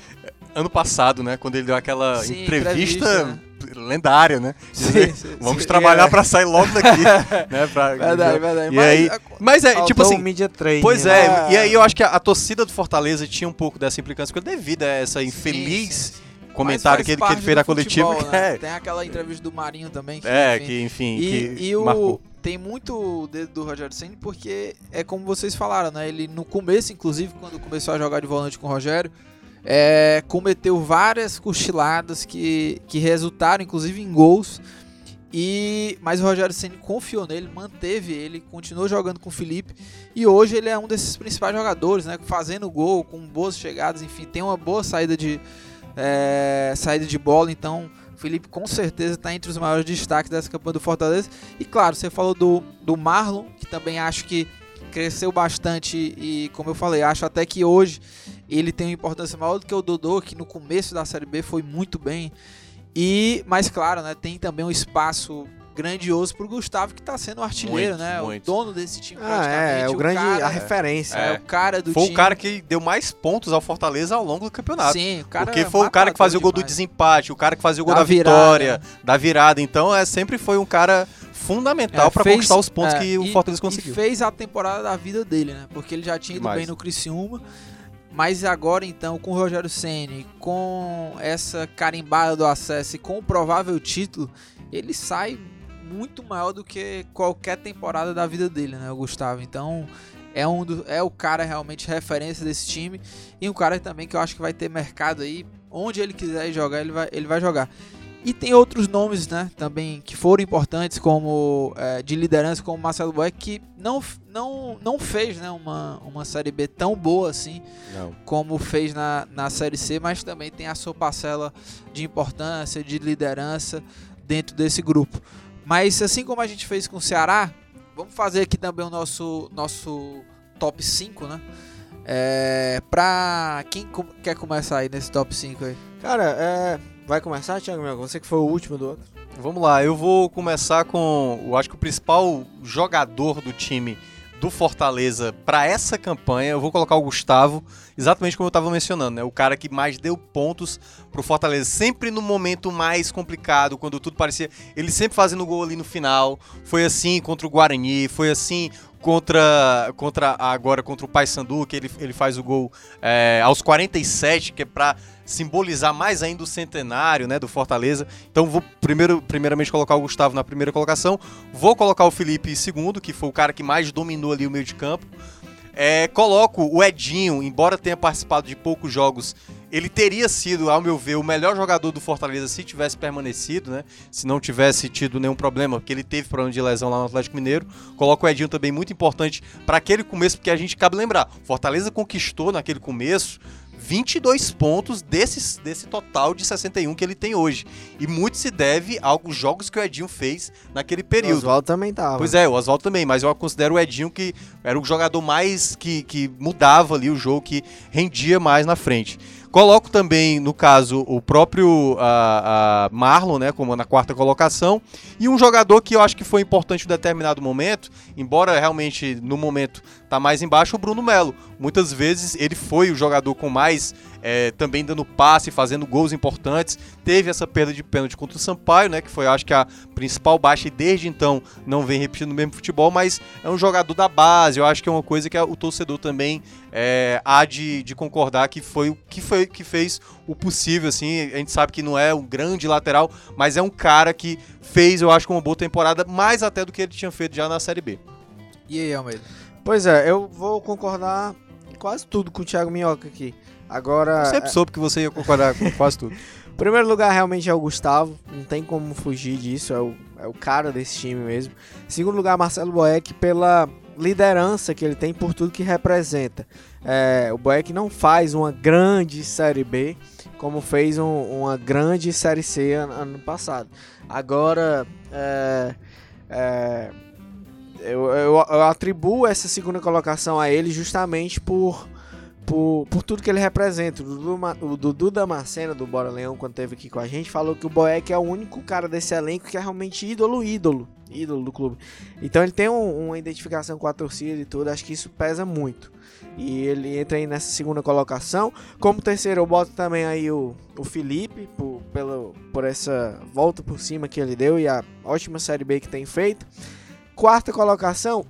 ano passado, né, quando ele deu aquela Sim, entrevista, entrevista, lendária, né? Sim, sim, Vamos sim. trabalhar É. pra sair logo daqui, né? Pra, Verdade, verdade. E Mas aí, mas é, Faltou tipo assim, media training, Pois né? é, e aí eu acho que a, a torcida do Fortaleza tinha um pouco dessa implicância com ele devido a essa infeliz sim, sim. comentário que ele, que ele fez na coletiva. né? é, Tem aquela entrevista do Marinho também. Que, é, enfim. que enfim, E, que e o, tem muito dedo do Rogério Ceni porque é como vocês falaram, né? Ele no começo, inclusive, quando começou a jogar de volante com o Rogério, é, cometeu várias cochiladas que, que resultaram, inclusive, em gols. E, mas o Rogério Ceni confiou nele, manteve ele, continuou jogando com o Felipe e hoje ele é um desses principais jogadores, né? Fazendo gol, com boas chegadas, enfim, tem uma boa saída de é, saída de bola, então o Felipe com certeza está entre os maiores destaques dessa campanha do Fortaleza. E claro, você falou do, do Marlon, que também acho que cresceu bastante e, como eu falei, acho até que hoje ele tem uma importância maior do que o Dodô, que no começo da Série B foi muito bem. E, mas claro, né, tem também um espaço grandioso pro Gustavo, que tá sendo o artilheiro, Muito, né? muito. O dono desse time Ah, praticamente. é, o grande, cara, a referência. é, É. o cara do Foi time. o cara que deu mais pontos ao Fortaleza ao longo do campeonato. Sim, o cara Porque foi o cara que fazia o gol do demais. desempate, o cara que fazia o gol Da da, virada. vitória, da virada. Então, é sempre foi um cara fundamental É, pra fez- conquistar os pontos é, que o e- Fortaleza E conseguiu. fez a temporada da vida dele, né? Porque ele já tinha ido Demais. bem no Criciúma. Mas agora, então, com o Rogério Ceni, com essa carimbada do acesso e com o provável título, ele sai muito maior do que qualquer temporada da vida dele, né, Gustavo? Então, é, um do- é o cara realmente referência desse time e um cara também que eu acho que vai ter mercado aí. Onde ele quiser jogar, ele vai, ele vai jogar. E tem outros nomes, né, também que foram importantes, como é, de liderança, como Marcelo Boeck, que não, não, não fez né, uma, uma Série B tão boa assim Não. como fez na, na Série C, mas também tem a sua parcela de importância, de liderança dentro desse grupo. Mas assim como a gente fez com o Ceará, vamos fazer aqui também o nosso, nosso top 5, né? É, pra quem quer começar aí nesse top 5 aí? Cara, é, vai começar, Thiago Mel? Você que foi o último do outro. Vamos lá, eu vou começar com. Eu acho que o principal jogador do time do Fortaleza para essa campanha, eu vou colocar o Gustavo, exatamente como eu estava mencionando, né? O cara que mais deu pontos pro Fortaleza, sempre no momento mais complicado, quando tudo parecia, ele sempre fazendo gol ali no final. Foi assim contra o Guarani, foi assim contra contra agora contra o Paysandu, que ele, ele faz o gol é, aos 47, que é para simbolizar mais ainda o centenário, né, do Fortaleza. Então vou primeiro, primeiramente colocar o Gustavo na primeira colocação, vou colocar o Felipe em segundo, que foi o cara que mais dominou ali o meio de campo. É, coloco o Edinho, embora tenha participado de poucos jogos, ele teria sido, ao meu ver, o melhor jogador do Fortaleza se tivesse permanecido, né? Se não tivesse tido nenhum problema, porque ele teve problema de lesão lá no Atlético Mineiro. Coloca o Edinho também muito importante para aquele começo, porque a gente cabe lembrar, Fortaleza conquistou naquele começo 22 pontos desses, desse total de 61 que ele tem hoje. E muito se deve aos jogos que o Edinho fez naquele O período. Oswaldo também tava. Pois é, o Oswaldo também, mas eu considero o Edinho que era o jogador mais que, que mudava ali o jogo, que rendia mais na frente. Coloco também, no caso, o próprio ah, ah, Marlon, né, como na quarta colocação, e um jogador que eu acho que foi importante em determinado momento, embora realmente no momento tá mais embaixo, o Bruno Melo. Muitas vezes ele foi o jogador com mais é, também dando passe, fazendo gols importantes. Teve essa perda de pênalti contra o Sampaio, né? Que foi, acho que, a principal baixa e desde então não vem repetindo o mesmo futebol, mas é um jogador da base. Eu acho que é uma coisa que o torcedor também é, há de, de concordar que foi o que, foi, que fez o possível, assim. A gente sabe que não é um grande lateral, mas é um cara que fez, eu acho, uma boa temporada, mais até do que ele tinha feito já na Série B. E aí, Almeida? Pois é, eu vou concordar quase tudo com o Thiago Minhoca aqui. Agora, Eu sempre soube que você ia concordar com quase tudo. primeiro lugar realmente é o Gustavo, não tem como fugir disso, é o, é o cara desse time mesmo. Segundo lugar, Marcelo Boeck, pela liderança que ele tem por tudo que representa. É, o Boeck não faz uma grande Série B, como fez um- uma grande Série C ano, ano passado. Agora, é, é, eu, eu- eu atribuo essa segunda colocação a ele justamente por, por, por tudo que ele representa. O Dudu, o Dudu Damasceno, do Bora Leão, quando esteve aqui com a gente, falou que o Boeck é o único cara desse elenco que é realmente ídolo, ídolo, ídolo do clube. Então ele tem um- uma identificação com a torcida e tudo, acho que isso pesa muito. E ele entra aí nessa segunda colocação. Como terceiro, eu boto também aí o, o Felipe, por, pelo, por essa volta por cima que ele deu e a ótima Série B que tem feito. Quarta colocação,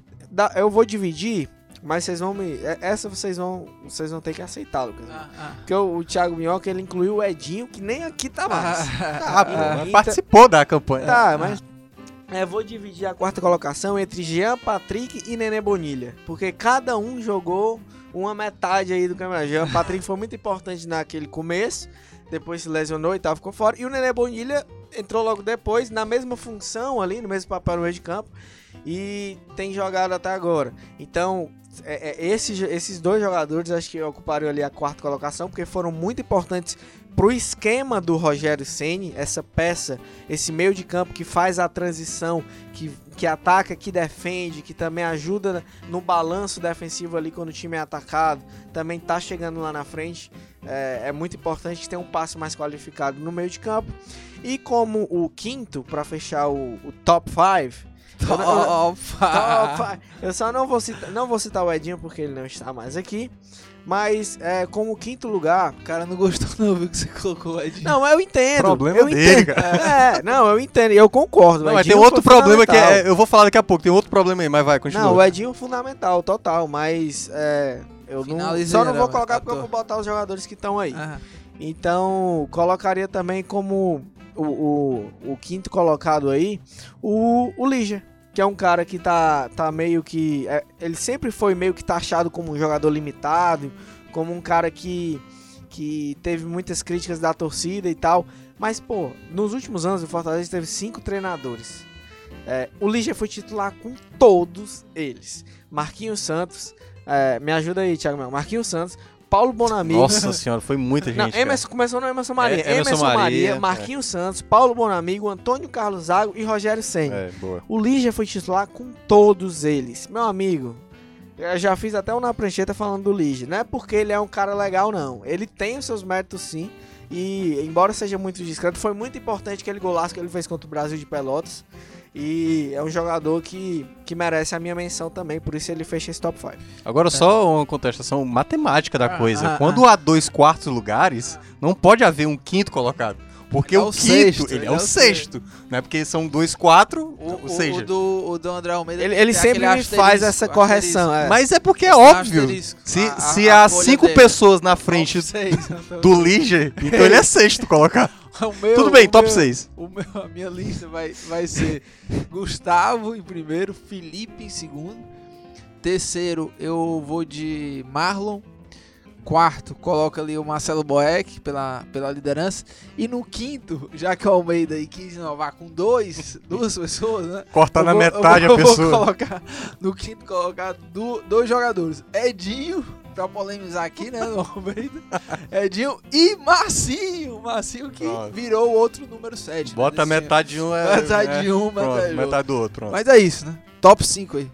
eu vou dividir, mas vocês vão me. é- Essa vocês vão, vocês vão ter que aceitar, Lucas. Porque o, o Thiago Minhoca ele incluiu o Edinho, que nem aqui tá mais. Ah, pô, Ah, participou da campanha. Tá, mas. É, vou dividir a quarta colocação entre Jean Patrick e Nenê Bonilha. Porque cada um jogou uma metade aí do campeonato. Jean Patrick foi muito importante naquele começo. Depois se lesionou e tal, ficou fora. E o Nenê Bonilha entrou logo depois, na mesma função ali, no mesmo papel no meio de campo. E tem jogado até agora. Então, é, é, esses, esses dois jogadores acho que ocuparam ali a quarta colocação, porque foram muito importantes pro esquema do Rogério Ceni, essa peça, esse meio de campo que faz a transição, que, que ataca, que defende, que também ajuda no balanço defensivo ali quando o time é atacado, também tá chegando lá na frente. É, é muito importante que tenha um passe mais qualificado no meio de campo. E como o quinto, para fechar o, o top 5, Top Top five. Eu só não vou citar, não vou citar o Edinho porque ele não está mais aqui. Mas é, como quinto lugar. O cara não gostou não, viu, que você colocou o Edinho. Não, eu entendo. Problema eu dele, entendo. É, não, eu entendo. Eu concordo. Não, mas tem outro problema que é, eu vou falar daqui a pouco, tem outro problema aí, mas vai, continua. Não, o Edinho é fundamental, total. Mas é, eu não, só não vou colocar porque eu vou botar os jogadores que estão aí. Aham. Então, colocaria também como o, o, o quinto colocado aí o, o Ligia, que é um cara que tá, tá meio que. é, ele sempre foi meio que taxado como um jogador limitado, como um cara que, que teve muitas críticas da torcida e tal. Mas, pô, nos últimos anos o Fortaleza teve cinco treinadores. É, o Ligia foi titular com todos eles. Marquinhos Santos, é, me ajuda aí, Thiago. Mel. Marquinhos Santos, Paulo Bonamigo. Nossa senhora, foi muita gente. Não. Emerson começou no Emerson Maria. É, Emerson Emerson, Maria, Maria, Marquinhos Santos, Paulo Bonamigo, Antônio Carlos Zago e Rogério Senna. É, boa. O Lígia foi titular com todos eles. Meu amigo, eu já fiz até um na prancheta falando do Lígia. Não é porque ele é um cara legal, não. Ele tem os seus méritos, sim. E, embora seja muito discreto, foi muito importante aquele golaço que ele fez contra o Brasil de Pelotas. E é um jogador que, que merece a minha menção também, por isso ele fecha esse top 5. Agora só uma contestação matemática da Ah, coisa. ah, Quando há dois quartos lugares, não pode haver um quinto colocado. Porque é o o quinto, sexto, ele é o sexto. Não é porque são dois, quatro, O, ou seja... o do, o do André Almeida Ele, ele sempre faz essa correção. é. Mas é porque é óbvio. Se, A- a- se a há cinco dele. pessoas na frente seis, então- do Liger, então ele é sexto colocado. O meu- Tudo bem, o top meu- 6. O meu, a minha lista vai, vai ser Gustavo em primeiro, Felipe em segundo. Terceiro, eu vou de Marlon. Quarto coloca ali o Marcelo Boeck pela, pela liderança. E no quinto, já que o Almeida aí quis inovar com dois, duas pessoas, né? Cortar na vou- metade eu vou, a eu vou pessoa. colocar no quinto colocar du- dois jogadores. Edinho, pra polemizar aqui, né, no Almeida. Edinho e Marcinho. Marcinho que Pronto. virou o outro número 7. Bota a metade de um é. Metade é, de um, pronto, metade do metade do outro. Pronto. Mas é isso, né? Top 5 aí.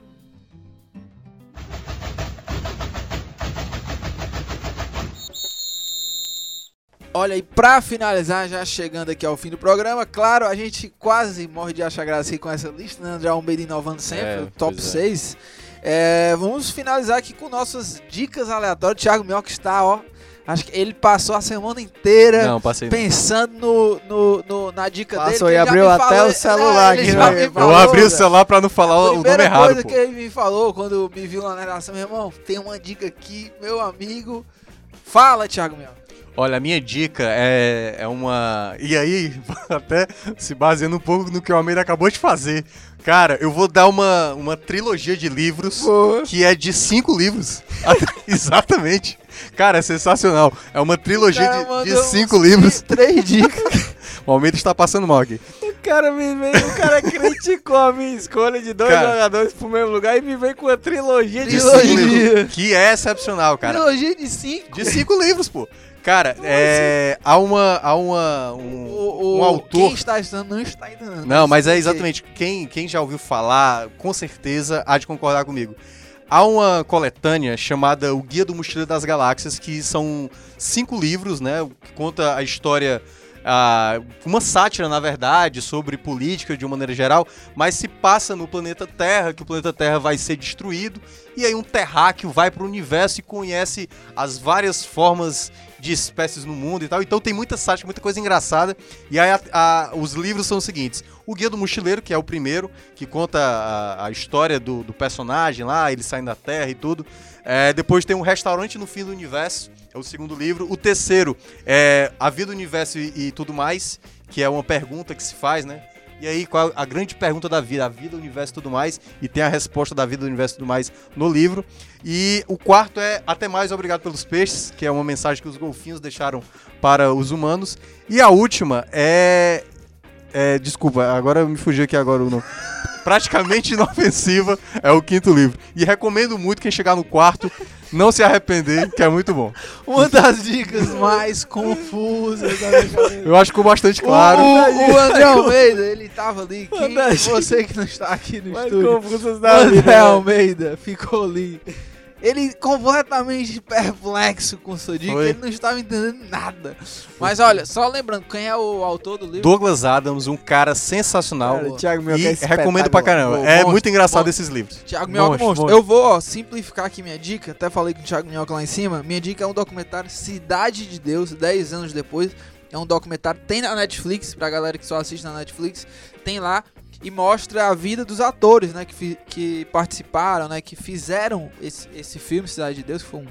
Olha, e pra finalizar, já chegando aqui ao fim do programa, claro, a gente quase morre de achar graça aqui com essa lista, né? André Almeida inovando sempre, É, o top pois é. 6. É, vamos finalizar aqui com nossas dicas aleatórias. Thiago Minhoca está, ó. Acho que ele passou a semana inteira Não, passei. pensando no, no- no- na dica Passou dele. e ele já abriu até falou- o celular É, aqui, né? Eu falou, Eu abri o celular pra não falar A o nome primeira errado. coisa pô. que ele me falou quando me viu lá na narração, meu irmão, tem uma dica aqui, meu amigo. Fala, Thiago Mel. Olha, a minha dica é, é uma. E aí, até se baseando um pouco no que o Almeida acabou de fazer. Cara, eu vou dar uma, uma trilogia de livros que é de cinco livros. Exatamente. Cara, é sensacional. É uma trilogia cara de- de, cinco livros. Três dicas. O Almeida está passando mal aqui. O cara me veio, o cara criticou a minha escolha de dois Cara. jogadores pro mesmo lugar e me veio com uma trilogia de De cinco livros. Que é excepcional, cara. Trilogia de cinco. De cinco livros, pô. Cara, é, há uma. Há uma. Um, O, o- um autor. Quem está estudando não está entendendo. Não, mas é exatamente. Quem, quem já ouviu falar, com certeza há de concordar comigo. Há uma coletânea chamada O Guia do Mochileiro das Galáxias, que são cinco livros, né? Que conta a história. Ah, uma sátira, na verdade, sobre política de uma maneira geral, mas se passa no planeta Terra, que o planeta Terra vai ser destruído, e aí um terráqueo vai para o universo e conhece as várias formas de espécies no mundo e tal. Então tem muita sátira, muita coisa engraçada. E aí a- a- os livros são os seguintes: O Guia do Mochileiro, que é o primeiro, que conta a, a história do, do personagem lá, ele saindo da Terra e tudo. É, depois tem um restaurante no fim do universo, é o segundo livro. O terceiro é A Vida, o Universo e, e tudo mais, que é uma pergunta que se faz, né? E aí, qual a grande pergunta da vida? A vida, o universo e tudo mais. E tem a resposta da vida, o universo e tudo mais no livro. E o quarto é Até Mais Obrigado pelos Peixes, que é uma mensagem que os golfinhos deixaram para os humanos. E a última é. É, desculpa, agora eu me fugi aqui agora o nome. Praticamente inofensiva é o quinto livro. E recomendo muito quem chegar no quarto não se arrepender, que é muito bom. Uma das dicas mais confusas da minha. Eu acho que ficou bastante claro. O, o- o André Almeida, ele tava ali. Quem, você que não está aqui no Mais estúdio. confusas O da André vida. Almeida ficou ali. Ele completamente perplexo com sua dica, Foi. ele não estava entendendo nada. Mas olha, só lembrando, quem é o autor do livro? Douglas Adams, um cara sensacional. Cara, Thiago Mioca e é recomendo pra caramba. É monstro, muito engraçado monstro. esses livros. Tiago Minhoca Monstro, Monstro. monstro. Eu vou ó, simplificar aqui minha dica. Até falei com o Thiago Minhoca lá em cima. Minha dica é um documentário Cidade de Deus, 10 anos depois. É um documentário, tem na Netflix, pra galera que só assiste na Netflix, tem lá. E mostra a vida dos atores, né, que, que participaram, né, que fizeram esse, esse filme, Cidade de Deus, que foi um,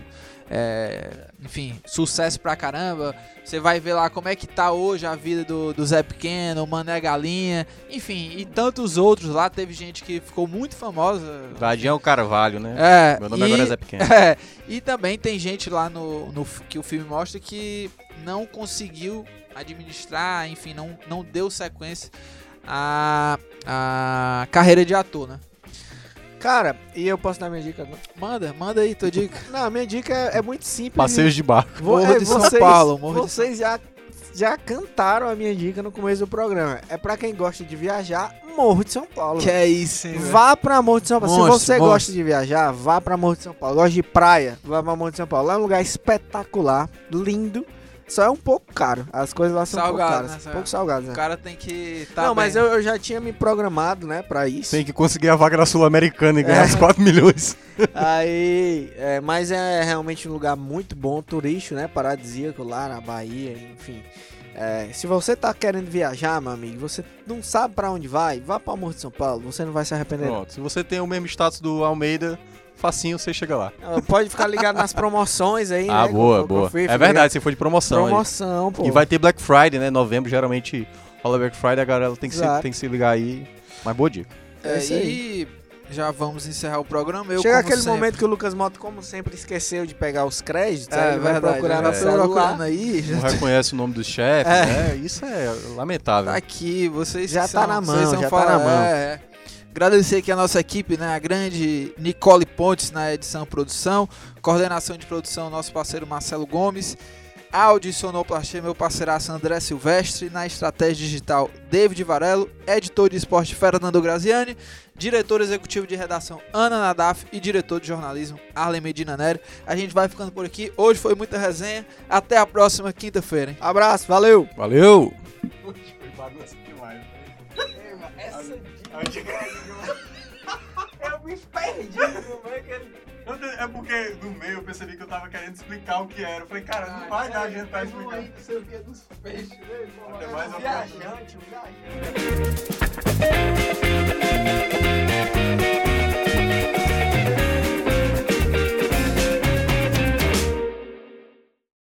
é, enfim, sucesso pra caramba. Você vai ver lá como é que tá hoje a vida do, do Zé Pequeno, o Mané Galinha, enfim, e tantos outros lá. Teve gente que ficou muito famosa. Vadião Carvalho, né? É, Meu nome e, agora é Zé Pequeno. é, e também tem gente lá no, no que o filme mostra que não conseguiu administrar, enfim, não, não deu sequência à, à carreira de ator, né? Cara, e eu posso dar minha dica agora? Manda, manda aí tua dica. Não, a minha dica é, é muito simples. Passeios de barco. Vou- Morro é, de São Paulo, Morro de vocês já, já cantaram a minha dica no começo do programa. É pra quem gosta de viajar, Morro de São Paulo. Que é isso, hein? Vá pra Morro de São Paulo. Monstro, Se você monstro. gosta de viajar, vá pra Morro de São Paulo. Gosta de praia, vá pra Morro de São Paulo. Lá é um lugar espetacular, lindo. Só é um pouco caro. As coisas lá são Salgado, um pouco caras. né? um pouco salgadas, né? O cara tem que tá Não, mas bem. eu, eu já tinha me programado, né, pra isso. Tem que conseguir a vaga da Sul-Americana e ganhar É. os 4 milhões. Aí, é, mas é realmente um lugar muito bom, turístico, né? Paradisíaco lá na Bahia, enfim. É, se você tá querendo viajar, meu amigo, você não sabe pra onde vai, vá pra Morro de São Paulo, você não vai se arrepender. Pronto. Se você tem o mesmo status do Almeida, facinho você chega lá. Ah, Pode ficar ligado nas promoções aí, Ah, né? boa, eu boa. fui, É fica verdade, se for de promoção. aí. Promoção, pô. E vai ter Black Friday, né? Novembro, geralmente rola Black Friday, a galera tem que, se, tem que se ligar aí. Mas boa dica. É É, isso e já vamos encerrar o programa. Eu, Chega como aquele sempre- momento que o Lucas Mota, como sempre, esqueceu de pegar os créditos. aí É ele vai verdade. procurar celular. procurando aí. Já Não reconhece o nome dos chefes, É. né? Isso é lamentável. Tá aqui, vocês Já que tá na mão, já tá falar, na mão. é, é. Agradecer aqui a nossa equipe, né? A grande Nicole Pontes na edição produção, coordenação de produção, nosso parceiro Marcelo Gomes, áudio e sonoplastia, meu parceiraço André Silvestre, na estratégia digital David Varelo, editor de esporte Fernando Graziani, diretor executivo de redação Ana Nadaf e diretor de jornalismo Arlen Medina Nery. A gente vai ficando por aqui. Hoje foi muita resenha. Até a próxima quinta-feira. Abraço, valeu! Valeu! Eu me perdi como é que ele... É porque no meio eu percebi que eu tava querendo explicar o que era. Eu falei, cara, não vai dar gente pra explicar. Não sei o que dos peixes, né? Até mais Um uma viajante, um viajante.